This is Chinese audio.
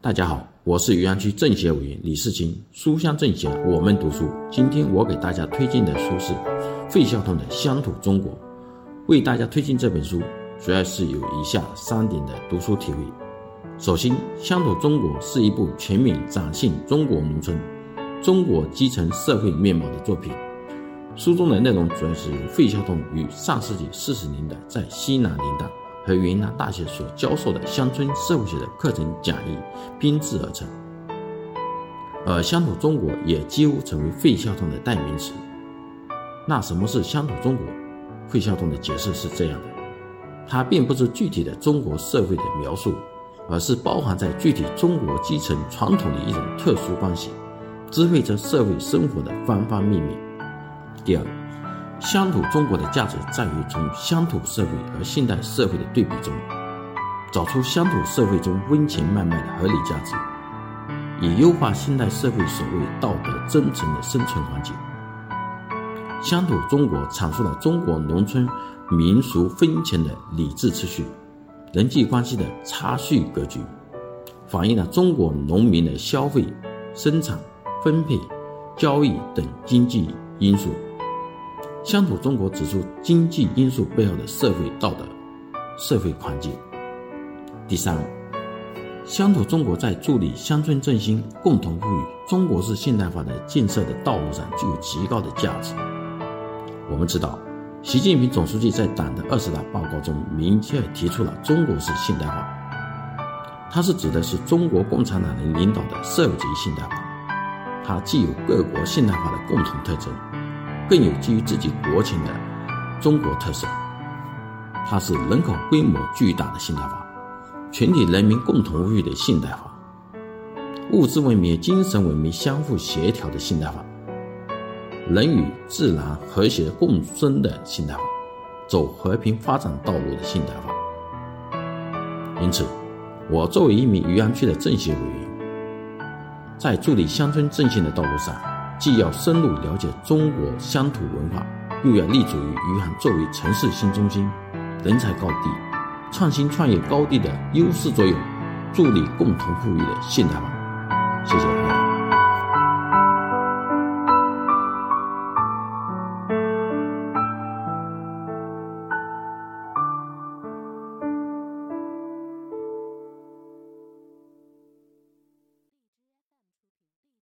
大家好，我是余阳区政协委员李世清。书香政协，我们读书。今天我给大家推荐的书是费孝通的《乡土中国》。为大家推荐这本书，主要是有以下三点的读书体会。首先，《乡土中国》是一部全面展现中国农村、中国基层社会面貌的作品。书中的内容主要是费孝通于上世纪四十年代在西南联大和云南大学所教授的乡村社会学的课程讲义编制而成，而乡土中国也几乎成为费孝通的代名词。那什么是乡土中国？费孝通的解释是这样的：它并不是具体的中国社会的描述。而是包含在具体中国基层传统的一种特殊关系，支配着社会生活的方方面面。第二，乡土中国的价值在于从乡土社会和现代社会的对比中，找出乡土社会中温情脉脉的合理价值，以优化现代社会所谓道德真诚的生存环境。乡土中国阐述了中国农村民俗风情的理智秩序。人际关系的差序格局，反映了中国农民的消费、生产、分配、交易等经济因素。乡土中国指出经济因素背后的社会道德、社会环境。第三，乡土中国在助力乡村振兴、共同富裕、中国式现代化的建设的道路上具有极高的价值。我们知道。习近平总书记在党的二十大报告中明确提出了中国式现代化，它是指的是中国共产党人领导的社会主义现代化。它既有各国现代化的共同特征，更有基于自己国情的中国特色。它是人口规模巨大的现代化，全体人民共同富裕的现代化，物质文明、精神文明相互协调的现代化。人与自然和谐共生的现代化，走和平发展道路的现代化。因此，我作为一名余杭区的政协委员，在助力乡村振兴的道路上，既要深入了解中国乡土文化，又要立足于余杭作为城市新中心、人才高地、创新创业高地的优势作用，助力共同富裕的现代化。谢谢。